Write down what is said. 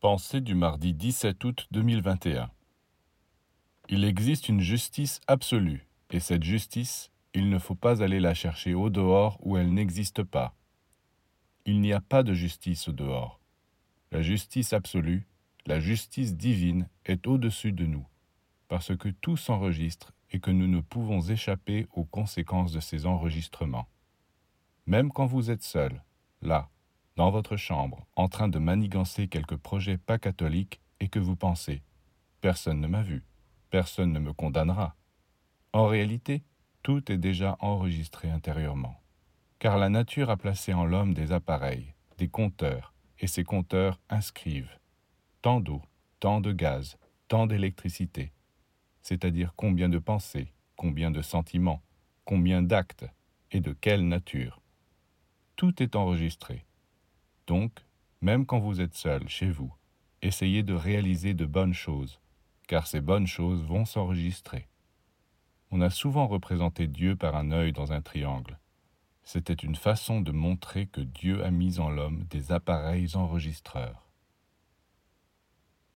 Pensée du mardi 17 août 2021 Il existe une justice absolue, et cette justice, il ne faut pas aller la chercher au dehors où elle n'existe pas. Il n'y a pas de justice au dehors. La justice absolue, la justice divine est au-dessus de nous, parce que tout s'enregistre et que nous ne pouvons échapper aux conséquences de ces enregistrements. Même quand vous êtes seul, là, dans votre chambre, en train de manigancer quelques projets pas catholiques et que vous pensez Personne ne m'a vu, personne ne me condamnera. En réalité, tout est déjà enregistré intérieurement. Car la nature a placé en l'homme des appareils, des compteurs, et ces compteurs inscrivent tant d'eau, tant de gaz, tant d'électricité, c'est-à-dire combien de pensées, combien de sentiments, combien d'actes, et de quelle nature. Tout est enregistré. Donc, même quand vous êtes seul chez vous, essayez de réaliser de bonnes choses, car ces bonnes choses vont s'enregistrer. On a souvent représenté Dieu par un œil dans un triangle. C'était une façon de montrer que Dieu a mis en l'homme des appareils enregistreurs.